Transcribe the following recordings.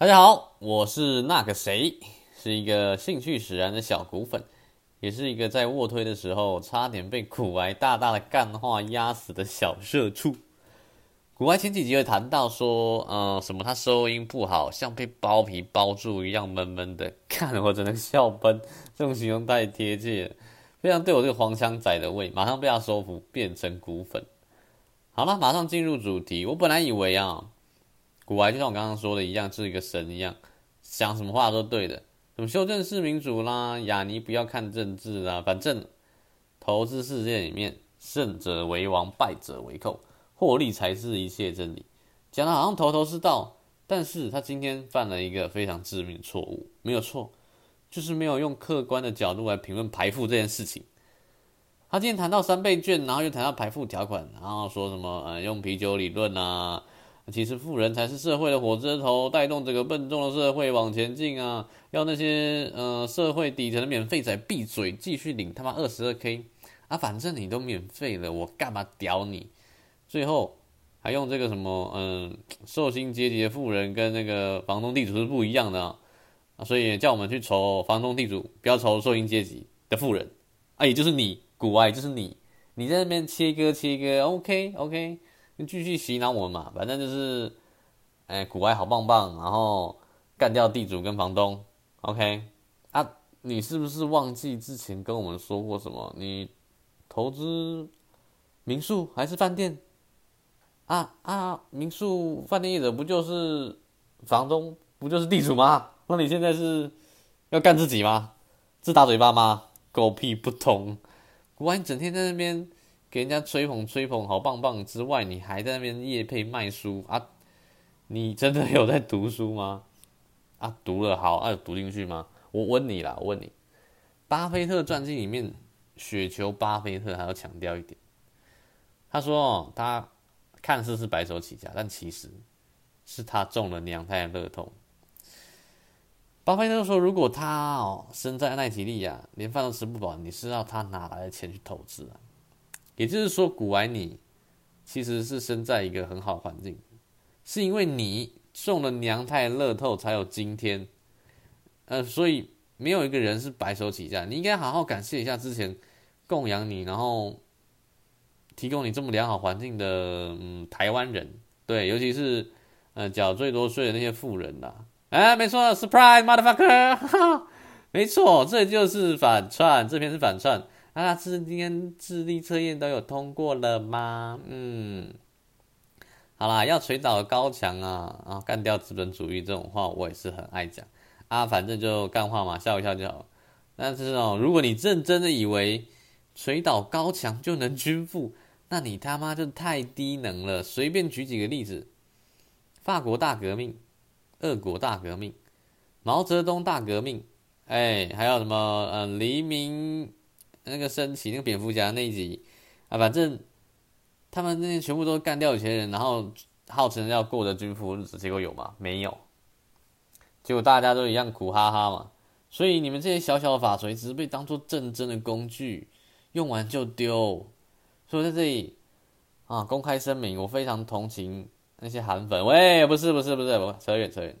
大家好，我是那个谁，是一个兴趣使然的小股粉，也是一个在卧推的时候差点被股癌大大的干话压死的小社畜。股癌前几集会谈到说，呃，什么他收音不好，像被包皮包住一样闷闷的，看我只能笑崩，这种形容太贴切了，非常对我这个黄腔仔的胃，马上被他收服，变成股粉。好了，马上进入主题。我本来以为啊，股癌就像我刚刚说的一样，是一个神一样，讲什么话都对的，什么修正式民主啦，雅尼不要看政治啦，反正投资世界里面，胜者为王，败者为寇。获利才是一切真理，讲的好像头头是道，但是他今天犯了一个非常致命错误，没有错，就是没有用客观的角度来评论排富这件事情。他今天谈到三倍券，然后又谈到排富条款，然后说什么呃用啤酒理论啊，其实富人才是社会的火车头，带动整个笨重的社会往前进啊，要那些呃社会底层的免费仔闭嘴，继续领他妈二十二 K 啊，反正你都免费了，我干嘛屌你？最后还用这个什么，嗯，受薪阶级的富人跟那个房东地主是不一样的啊，所以叫我们去筹房东地主，不要筹受薪阶级的富人。啊，也就是你，股癌就是你，你在那边切割切割，OK OK，继续洗脑我们嘛，反正就是，哎，股癌好棒棒，然后干掉地主跟房东，OK，啊，你是不是忘记之前跟我们说过什么？你投资民宿还是饭店？啊啊！民宿饭店业者不就是房东，不就是地主吗？那你现在是要干自己吗？自打嘴巴吗？狗屁不通！股癌你整天在那边给人家吹捧吹捧，好棒棒之外，你还在那边夜配卖书啊？你真的有在读书吗？啊，读了好，啊，读进去吗？我问你啦，我问你，巴菲特传记里面，雪球巴菲特还要强调一点，他说，他。看似是白手起家，但其实是他中了娘胎的乐透。巴菲特说：“如果他哦生在奈及利亚，连饭都吃不饱，你是要他哪来的钱去投资啊？”也就是说，股癌你其实是生在一个很好环境，是因为你中了娘胎乐透才有今天。呃，所以没有一个人是白手起家，你应该好好感谢一下之前供养你，然后。提供你这么良好环境的嗯台湾人，对，尤其是呃缴最多税的那些富人呐，哎，没错，surprise motherfucker，哈哈，没错，这就是反串，这篇是反串啊，今天智力测验都有通过了吗？嗯，好啦，要锤倒高墙啊，啊干掉资本主义这种话，我也是很爱讲啊，反正就干话嘛，笑一笑就好。但是哦，如果你认真的以为锤倒高墙就能均富，那你他妈就太低能了！随便举几个例子：法国大革命、俄国大革命、毛泽东大革命，哎，还有什么？呃，黎明那个升起那个蝙蝠侠那一集啊，反正他们那些全部都干掉有钱人，然后号称要过着均富日子，结果有吗？没有。结果大家都一样苦哈哈嘛。所以你们这些小小的法锤，只是被当做战争的工具，用完就丢。所以在这里啊，公开声明，我非常同情那些韩粉。喂，不是不是不是，我扯远扯远。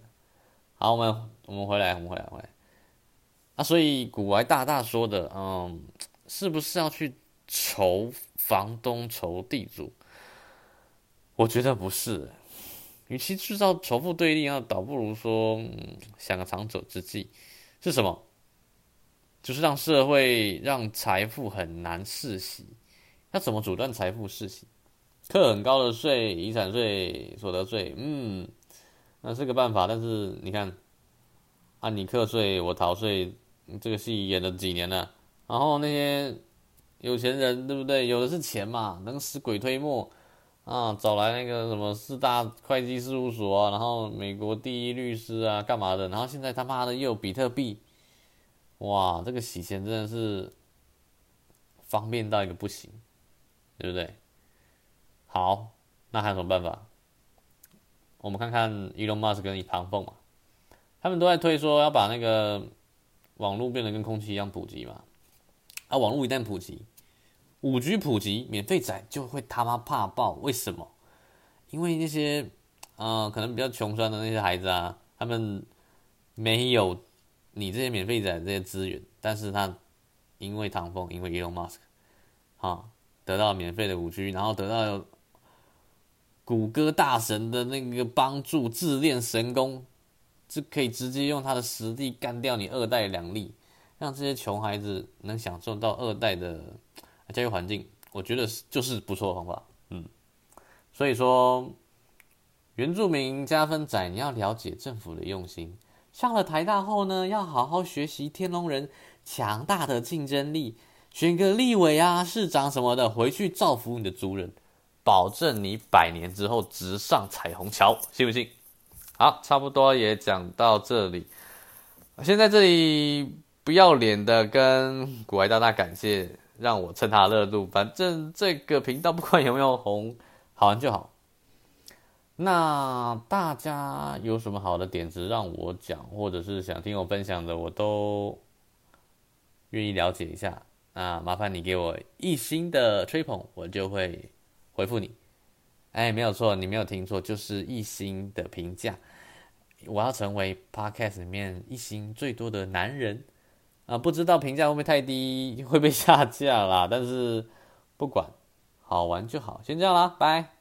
好，我们我们回来，我们回来回来。啊，所以股癌大大说的，嗯，是不是要去仇房东、仇地主？我觉得不是。与其制造仇富对立，那倒不如说，嗯，想个长久之计是什么？就是让社会让财富很难世袭。要怎么阻断财富世袭？课很高的税，遗产税、所得税，嗯，那是个办法。但是你看，啊，你课税，我逃税，这个戏演了几年了？然后那些有钱人，对不对？有的是钱嘛，能使鬼推磨啊，找来那个什么四大会计事务所啊，然后美国第一律师啊，干嘛的？然后现在他妈的又有比特币，哇，这个洗钱真的是方便到一个不行。对不对？好，那还有什么办法？我们看看 Elon Musk 跟唐凤嘛，他们都在推说要把那个网络变得跟空气一样普及嘛。啊，网络一旦普及，五 G 普及，免费仔就会他妈怕爆。为什么？因为那些呃可能比较穷酸的那些孩子啊，他们没有你这些免费仔这些资源，但是他因为唐风，因为 Elon Musk，啊，得到免费的五 G，然后得到谷歌大神的那个帮助，自练神功，就可以直接用他的实力干掉你二代两例，让这些穷孩子能享受到二代的教育环境，我觉得就是不错的方法，嗯，所以说。原住民加分仔，你要了解政府的用心。上了台大后呢，要好好学习天龙人强大的竞争力，选个立委啊、市长什么的，回去造福你的族人，保证你百年之后直上彩虹桥，信不信？好，差不多也讲到这里。先在这里不要脸的跟股癌大大感谢，让我蹭他热度。反正这个频道不管有没有红，好玩就好。那大家有什么好的点子让我讲，或者是想听我分享的，我都愿意了解一下。那麻烦你给我一星的吹捧，我就会回复你。哎，没有错，你没有听错，就是一星的评价。我要成为 Podcast 里面一星最多的男人啊！不知道评价会不会太低，会被下架啦。但是不管，好玩就好，先这样啦，拜。